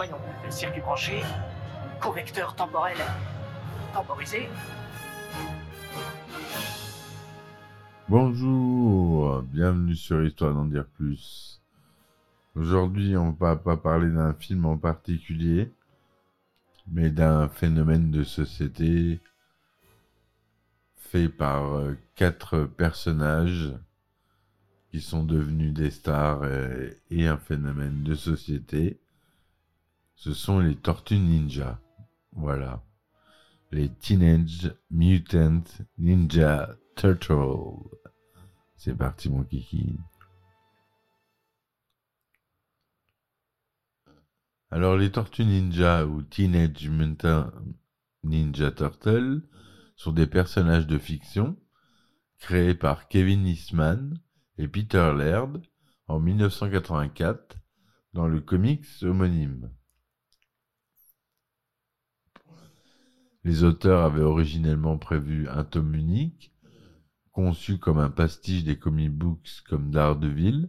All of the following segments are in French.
Voyons, circuit branché, correcteur temporel temporisé. Bonjour, bienvenue sur Histoire d'en dire plus. Aujourd'hui, on va pas parler d'un film en particulier, mais d'un phénomène de société fait par euh, quatre personnages qui sont devenus des stars et, et un phénomène de société. Ce sont les Tortues Ninja. Voilà. Les Teenage Mutant Ninja Turtles. C'est parti mon kiki. Alors les Tortues Ninja ou Teenage Mutant Ninja Turtles sont des personnages de fiction créés par Kevin Eastman et Peter Laird en 1984 dans le comics homonyme. Les auteurs avaient originellement prévu un tome unique, conçu comme un pastiche des comic books comme Daredevil,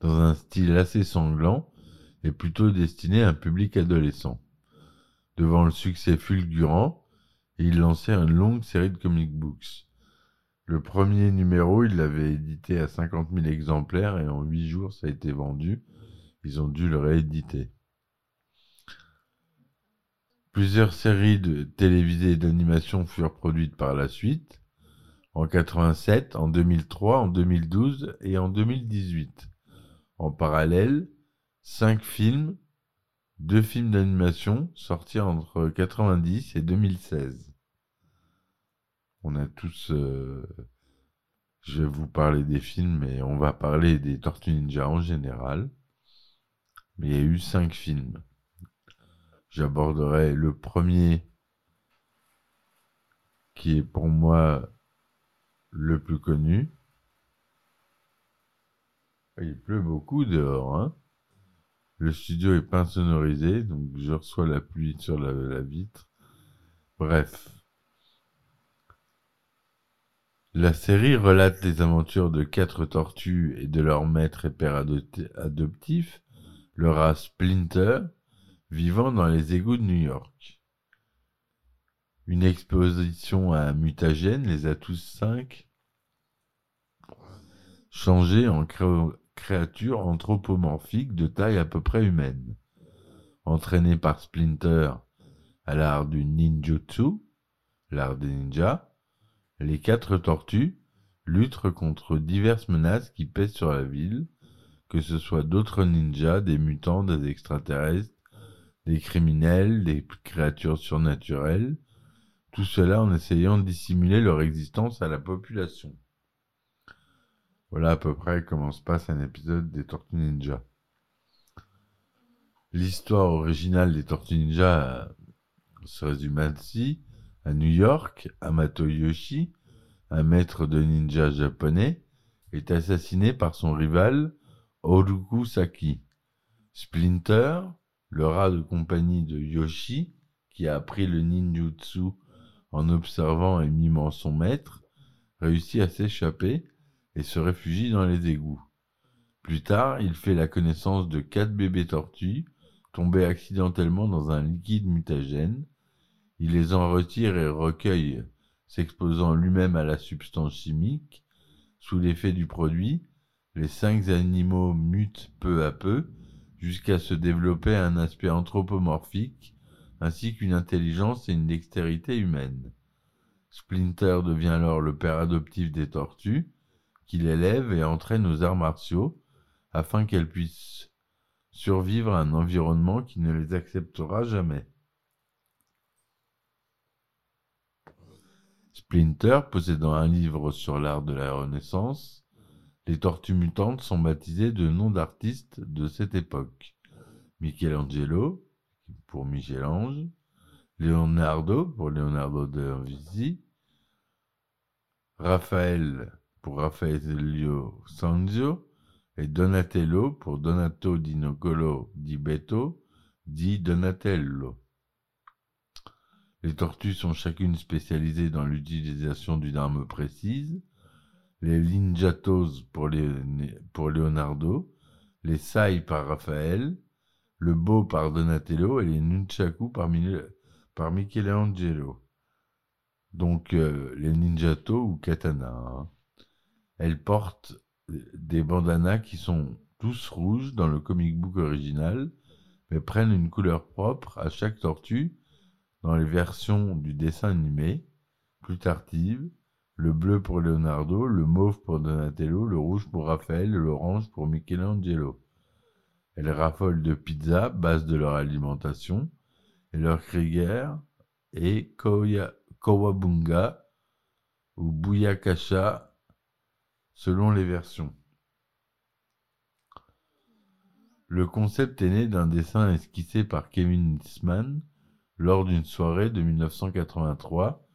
dans un style assez sanglant et plutôt destiné à un public adolescent. Devant le succès fulgurant, ils lancèrent une longue série de comic books. Le premier numéro, ils l'avaient édité à 50 000 exemplaires et en 8 jours, ça a été vendu. Ils ont dû le rééditer. Plusieurs séries de télévisées et d'animation furent produites par la suite, en 87, en 2003, en 2012 et en 2018. En parallèle, cinq films, deux films d'animation sortis entre 90 et 2016. On a tous... euh, Je vais vous parler des films, mais on va parler des Tortues Ninja en général. Mais il y a eu cinq films. J'aborderai le premier qui est pour moi le plus connu. Il pleut beaucoup dehors. Hein le studio est pas sonorisé, donc je reçois la pluie sur la, la vitre. Bref. La série relate les aventures de quatre tortues et de leur maître et père adopti- adoptif, le rat Splinter, vivant dans les égouts de New York. Une exposition à un mutagène les a tous cinq changés en cré- créatures anthropomorphiques de taille à peu près humaine. Entraînés par Splinter à l'art du ninjutsu, l'art des ninjas, les quatre tortues luttent contre diverses menaces qui pèsent sur la ville, que ce soit d'autres ninjas, des mutants, des extraterrestres, des criminels, des créatures surnaturelles, tout cela en essayant de dissimuler leur existence à la population. Voilà à peu près comment se passe un épisode des Tortues Ninja. L'histoire originale des Tortues Ninja euh, se résume ainsi. À New York, Amato Yoshi, un maître de ninja japonais, est assassiné par son rival Oruku Saki. Splinter, le rat de compagnie de Yoshi, qui a appris le ninjutsu en observant et mimant son maître, réussit à s'échapper et se réfugie dans les égouts. Plus tard, il fait la connaissance de quatre bébés tortues tombés accidentellement dans un liquide mutagène. Il les en retire et recueille, s'exposant lui-même à la substance chimique. Sous l'effet du produit, les cinq animaux mutent peu à peu jusqu'à se développer un aspect anthropomorphique ainsi qu'une intelligence et une dextérité humaine. Splinter devient alors le père adoptif des tortues, qu'il élève et entraîne aux arts martiaux, afin qu'elles puissent survivre à un environnement qui ne les acceptera jamais. Splinter possédant un livre sur l'art de la Renaissance, les tortues mutantes sont baptisées de noms d'artistes de cette époque. Michelangelo, pour Michel-Ange, Leonardo, pour Leonardo da Vinci, Raphaël, pour Raffaello Sanzio, et Donatello, pour Donato di Nicolo di Beto, dit Donatello. Les tortues sont chacune spécialisées dans l'utilisation d'une arme précise. Les linjatos pour, Leonardo, les sai par Raphaël, le beau par Donatello et les nunchaku par, par Michelangelo. Donc euh, les ninjato ou katana. Hein. Elles portent des bandanas qui sont tous rouges dans le comic book original, mais prennent une couleur propre à chaque tortue dans les versions du dessin animé, plus tardives, le bleu pour Leonardo, le mauve pour Donatello, le rouge pour Raphaël et l'orange pour Michelangelo. Elles raffolent de pizza, base de leur alimentation, et leur Krieger est Kowabunga ou Buyakasha selon les versions. Le concept est né d'un dessin esquissé par Kevin Eastman lors d'une soirée de 1983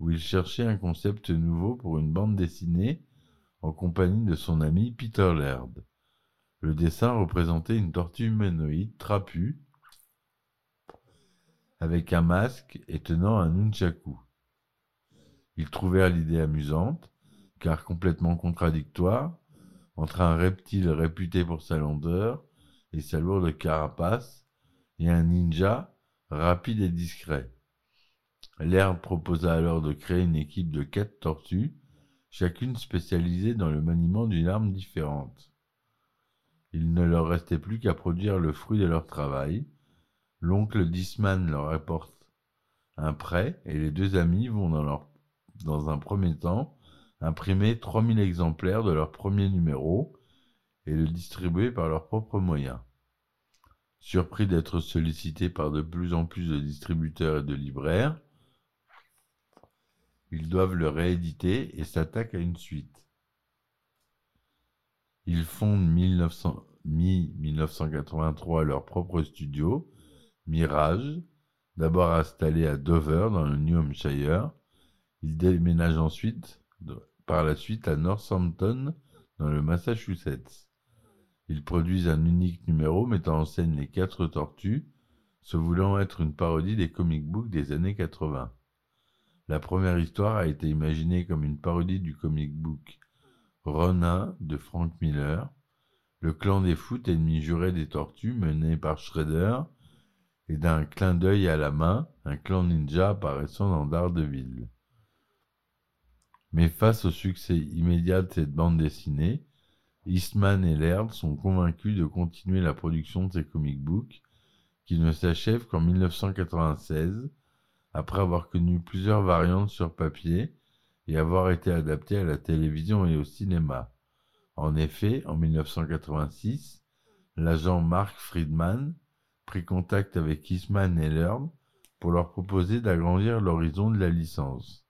où il cherchait un concept nouveau pour une bande dessinée en compagnie de son ami Peter Laird. Le dessin représentait une tortue humanoïde trapue avec un masque et tenant un nunchaku. Ils trouvèrent l'idée amusante, car complètement contradictoire, entre un reptile réputé pour sa longueur et sa lourde carapace, et un ninja rapide et discret. L'herbe proposa alors de créer une équipe de quatre tortues, chacune spécialisée dans le maniement d'une arme différente. Il ne leur restait plus qu'à produire le fruit de leur travail. L'oncle Disman leur apporte un prêt et les deux amis vont dans, un premier temps imprimer 3000 exemplaires de leur premier numéro et le distribuer par leurs propres moyens. Surpris d'être sollicités par de plus en plus de distributeurs et de libraires, ils doivent le rééditer et s'attaquent à une suite. Ils fondent mi-1983 leur propre studio, Mirage, d'abord installé à Dover dans le New Hampshire. Ils déménagent ensuite, par la suite, à Northampton dans le Massachusetts. Ils produisent un unique numéro mettant en scène les quatre tortues, se voulant être une parodie des comic books des années 80. La première histoire a été imaginée comme une parodie du comic book Ronin de Frank Miller, le clan des foot ennemi juré des tortues mené par Shredder, et d'un clin d'œil à la main, un clan ninja apparaissant dans Daredevil. Mais face au succès immédiat de cette bande dessinée, Eastman et Laird sont convaincus de continuer la production de ces comic books, qui ne s'achèvent qu'en 1996, après avoir connu plusieurs variantes sur papier et avoir été adaptés à la télévision et au cinéma. En effet, en 1986, l'agent Mark Friedman prit contact avec Eastman et Laird pour leur proposer d'agrandir l'horizon de la licence.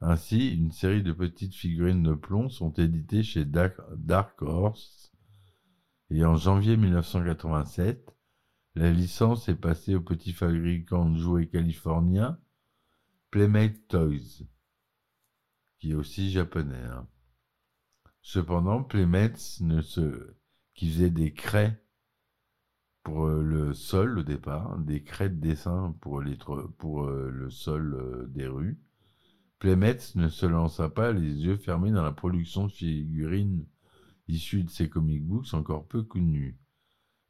Ainsi, une série de petites figurines de plomb sont éditées chez Dark Horse et en janvier 1987, la licence est passée au petit fabricant de jouets californien Playmate Toys, qui est aussi japonais. Hein. Cependant, Playmates qui faisait des craies pour euh, le sol au départ, des craies de dessin pour euh, le sol euh, des rues, Playmates ne se lança pas les yeux fermés dans la production de figurines issues de ses comic books encore peu connues.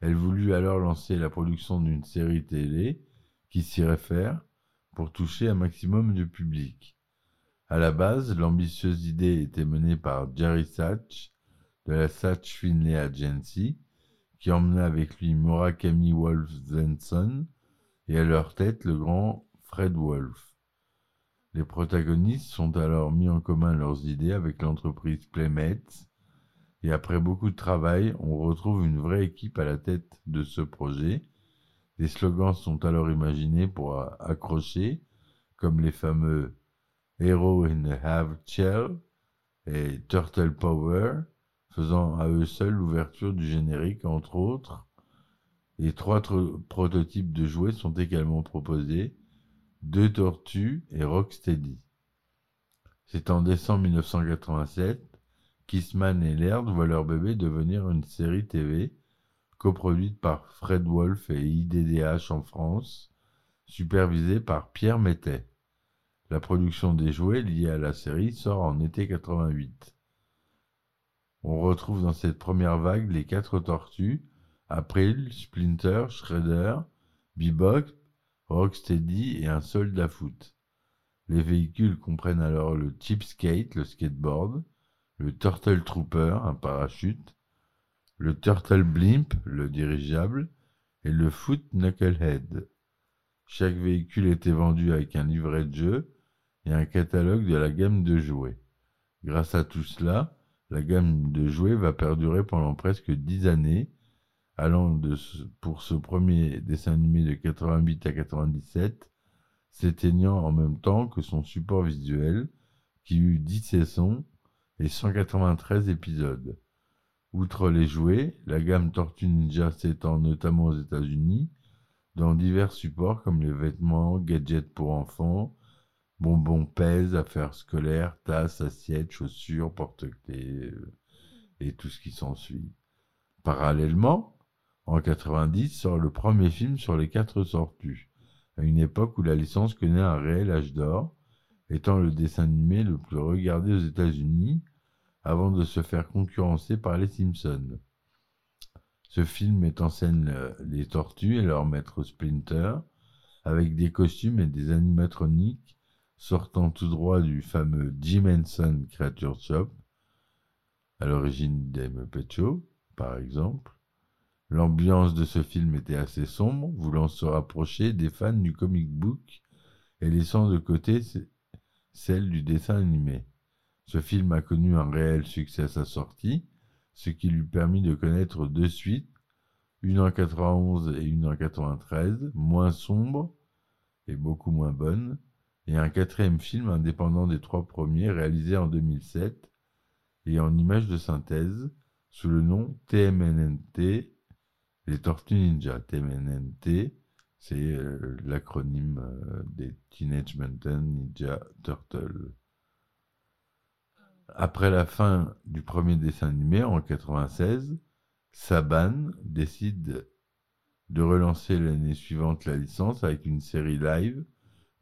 Elle voulut alors lancer la production d'une série télé qui s'y réfère pour toucher un maximum de public. À la base, l'ambitieuse idée était menée par Jerry Satch de la Satch Finlay Agency, qui emmena avec lui Murakami Wolf Zenson et à leur tête le grand Fred Wolf. Les protagonistes sont alors mis en commun leurs idées avec l'entreprise Playmates, et après beaucoup de travail, on retrouve une vraie équipe à la tête de ce projet. Des slogans sont alors imaginés pour accrocher, comme les fameux Hero in a Half Shell et Turtle Power, faisant à eux seuls l'ouverture du générique, entre autres. Et trois tro- prototypes de jouets sont également proposés, deux tortues et Rocksteady. C'est en décembre 1987 qu'Eastman et Laird voient leur bébé devenir une série TV coproduite par Fred Wolf et IDDH en France, supervisée par Pierre Mettet. La production des jouets liés à la série sort en été 88. On retrouve dans cette première vague les quatre tortues, April, Splinter, Shredder, Bebop, Rocksteady et un soldat foot. Les véhicules comprennent alors le Chip Skate, le skateboard, le Turtle Trooper, un parachute, le Turtle Blimp, le dirigeable, et le Foot Knucklehead. Chaque véhicule était vendu avec un livret de jeu et un catalogue de la gamme de jouets. Grâce à tout cela, la gamme de jouets va perdurer pendant presque dix années, allant de pour ce premier dessin animé de 88 à 97, s'éteignant en même temps que son support visuel, qui eut 10 saisons et 193 épisodes. Outre les jouets, la gamme Tortue Ninja s'étend notamment aux États-Unis, dans divers supports comme les vêtements, gadgets pour enfants, bonbons pèse, affaires scolaires, tasses, assiettes, chaussures, porte-clés euh, et tout ce qui s'ensuit. Parallèlement, en 90 sort le premier film sur les quatre tortues, à une époque où la licence connaît un réel âge d'or, étant le dessin animé le plus regardé aux États-Unis, avant de se faire concurrencer par les Simpsons. Ce film met en scène euh, les tortues et leur maître Splinter, avec des costumes et des animatroniques sortant tout droit du fameux Jim Henson Creature Shop, à l'origine des Muppet par exemple. L'ambiance de ce film était assez sombre, voulant se rapprocher des fans du comic book et laissant de côté celle du dessin animé. Ce film a connu un réel succès à sa sortie, ce qui lui permit de connaître deux suites, une en 91 et une en 93, moins sombres et beaucoup moins bonnes, et un quatrième film indépendant des trois premiers réalisé en 2007 et en images de synthèse sous le nom TMNT, les Tortues Ninja. TMNT, c'est euh, l'acronyme euh, des Teenage Mutant Ninja Turtles. Après la fin du premier dessin animé en 96, Saban décide de relancer l'année suivante la licence avec une série live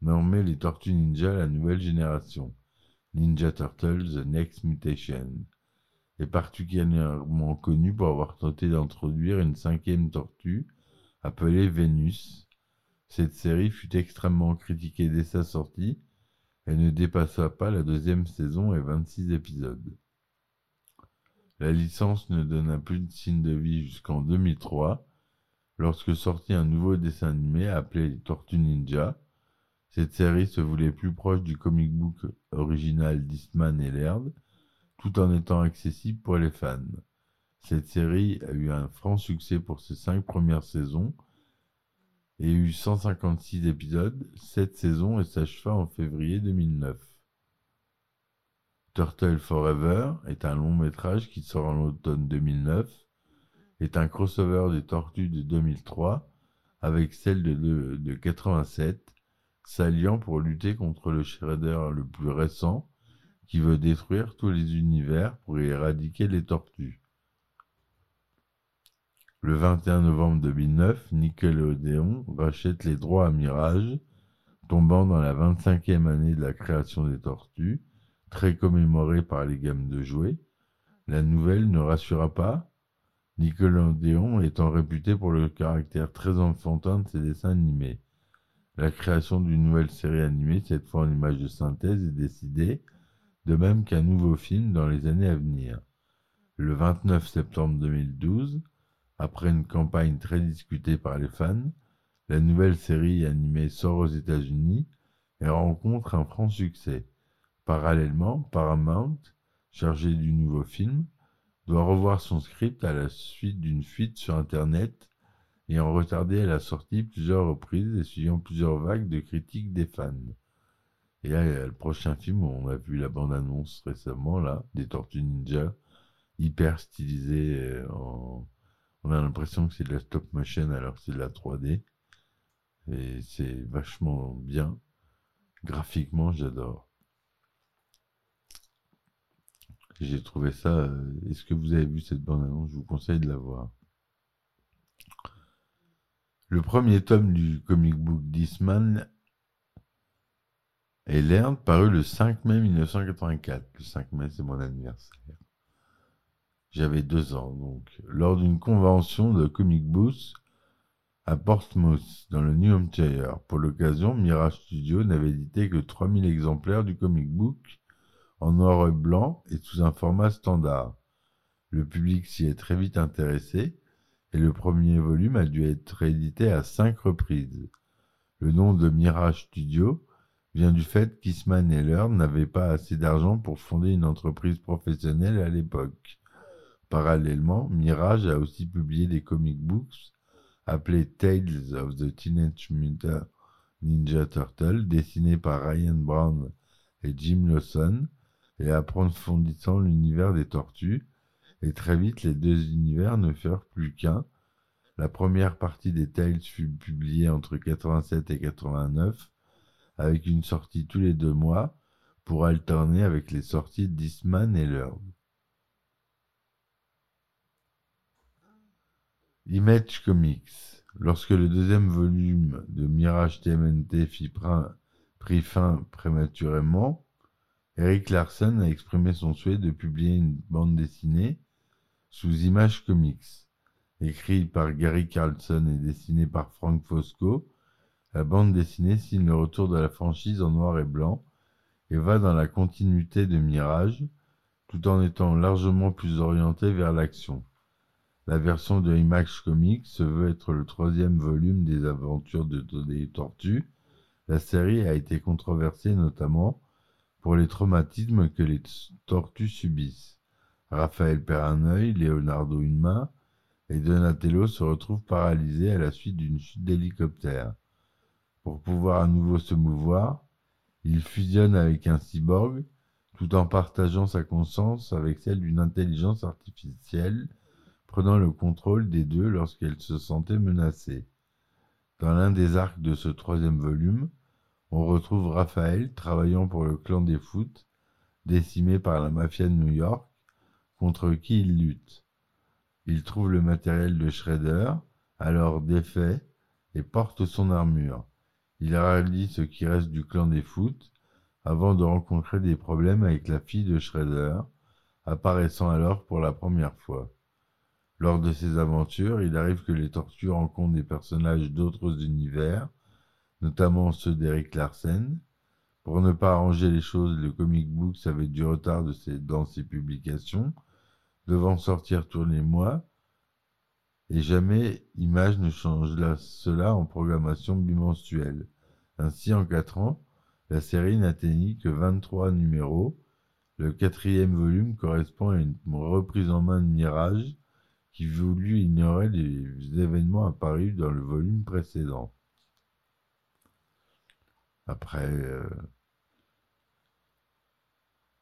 nommée Les Tortues Ninja la nouvelle génération, Ninja Turtles The Next Mutation, est particulièrement connu pour avoir tenté d'introduire une cinquième tortue appelée Vénus. Cette série fut extrêmement critiquée dès sa sortie et ne dépassa pas la deuxième saison et 26 épisodes. La licence ne donna plus de signe de vie jusqu'en 2003, lorsque sortit un nouveau dessin animé appelé Les Tortues Ninja. Cette série se voulait plus proche du comic book original d'Eastman et Laird, tout en étant accessible pour les fans. Cette série a eu un franc succès pour ses cinq premières saisons et eut 156 épisodes, 7 saisons et s'acheva en février 2009. Turtle Forever est un long métrage qui sort en automne 2009, est un crossover des Tortues de 2003 avec celle de, de, de 87, s'alliant pour lutter contre le Shredder le plus récent qui veut détruire tous les univers pour éradiquer les tortues. Le 21 novembre 2009, Nickelodeon rachète les droits à Mirage, tombant dans la 25e année de la création des tortues, très commémorée par les gammes de jouets. La nouvelle ne rassura pas, Nickelodeon étant réputé pour le caractère très enfantin de ses dessins animés. La création d'une nouvelle série animée, cette fois en images de synthèse, est décidée, de même qu'un nouveau film dans les années à venir. Le 29 septembre 2012, après une campagne très discutée par les fans, la nouvelle série animée sort aux États-Unis et rencontre un franc succès. Parallèlement, Paramount, chargé du nouveau film, doit revoir son script à la suite d'une fuite sur Internet ayant retardé la sortie plusieurs reprises et suivant plusieurs vagues de critiques des fans. Et là, le prochain film, on a vu la bande-annonce récemment, là, des Tortues Ninja, hyper stylisé. euh, en- On a l'impression que c'est de la stop motion alors que c'est de la 3D. Et c'est vachement bien. Graphiquement, j'adore. J'ai trouvé ça. euh, Est-ce que vous avez vu cette bande-annonce? Je vous conseille de la voir. Le premier tome du comic book Disman est Learn, paru le 5 mai 1984. Le 5 mai, c'est mon anniversaire. J'avais deux ans, donc. Lors d'une convention de Comic Booth à Portsmouth, dans le New Hampshire. Pour l'occasion, Mirage Studio n'avait édité que 3000 exemplaires du comic book en noir et blanc et sous un format standard. Le public s'y est très vite intéressé et le premier volume a dû être réédité à cinq reprises. Le nom de Mirage Studio vient du fait qu'Eastman et n'avaient pas assez d'argent pour fonder une entreprise professionnelle à l'époque. Parallèlement, Mirage a aussi publié des comic books appelés Tales of the Teenage Mutant Ninja Turtle, dessinés par Ryan Brown et Jim Lawson, et approfondissant l'univers des tortues, et très vite les deux univers ne furent plus qu'un. La première partie des Tales fut publiée entre 87 et 89, avec une sortie tous les deux mois, pour alterner avec les sorties d'Eastman et Learn. Image Comics. Lorsque le deuxième volume de Mirage TMNT fit prit fin prématurément, Eric Larson a exprimé son souhait de publier une bande dessinée sous Image Comics. Écrit par Gary Carlson et dessiné par Frank Fosco, la bande dessinée signe le retour de la franchise en noir et blanc et va dans la continuité de Mirage, tout en étant largement plus orientée vers l'action. La version de Image Comics se veut être le troisième volume des aventures de des Tortues. La série a été controversée notamment pour les traumatismes que les tortues subissent. Raphaël perd un œil, Leonardo une main, et Donatello se retrouve paralysé à la suite d'une chute d'hélicoptère. Pour pouvoir à nouveau se mouvoir, il fusionne avec un cyborg, tout en partageant sa conscience avec celle d'une intelligence artificielle, prenant le contrôle des deux lorsqu'elle se sentait menacée. Dans l'un des arcs de ce troisième volume, on retrouve Raphaël travaillant pour le clan des foot, décimé par la mafia de New York, contre qui il lutte. Il trouve le matériel de Shredder, alors défait, et porte son armure. Il rallie ce qui reste du clan des foot, avant de rencontrer des problèmes avec la fille de Shredder, apparaissant alors pour la première fois. Lors de ses aventures, il arrive que les tortues rencontrent des personnages d'autres univers, notamment ceux d'Eric Larsen. Pour ne pas arranger les choses, le comic book avait du retard dans ses publications, devant sortir tous les mois, et jamais Image ne change la- cela en programmation bimensuelle. Ainsi, en quatre ans, la série n'atteignit que 23 numéros. Le quatrième volume correspond à une reprise en main de Mirage, qui voulut ignorer les événements apparus dans le volume précédent. Après, euh,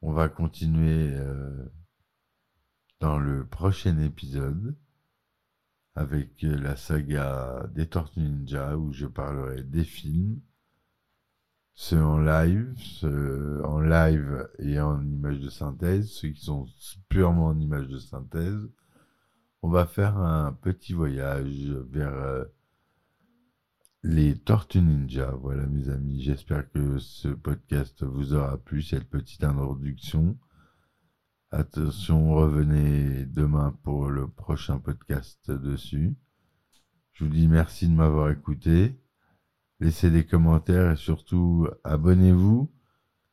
on va continuer euh, dans le prochain épisode avec euh, la saga des Tortues Ninja où je parlerai des films, ceux en live, ceux en live et en image de synthèse, ceux qui sont purement en image de synthèse. On va faire un petit voyage vers euh, les Tortues Ninja. Voilà mes amis, j'espère que ce podcast vous aura plu, cette petite introduction. Attention, revenez demain pour le prochain podcast dessus. Je vous dis merci de m'avoir écouté. Laissez des commentaires et surtout abonnez-vous.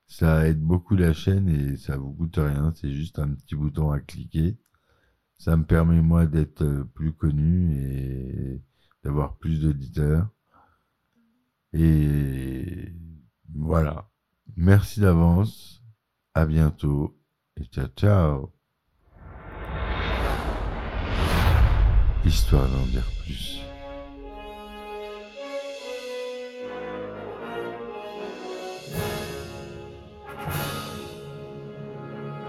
Ça aide beaucoup la chaîne et ça vous coûte rien. C'est juste un petit bouton à cliquer. Ça me permet moi d'être euh, plus connu et d'avoir plus d'auditeurs. Et voilà. Merci d'avance. À bientôt. Et ciao ciao. Histoire d'en dire plus.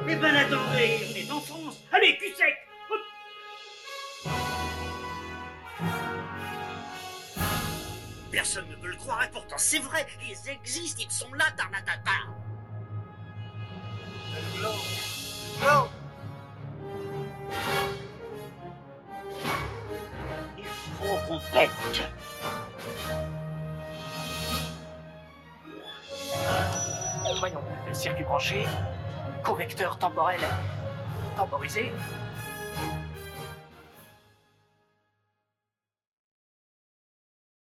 Eh ben attendez, on est en France. Allez, cul sec Personne ne veut le croire et pourtant c'est vrai, ils existent, ils sont là, Tarnatata. Il faut qu'on pète. Voyons, circuit branché, correcteur temporel temporisé,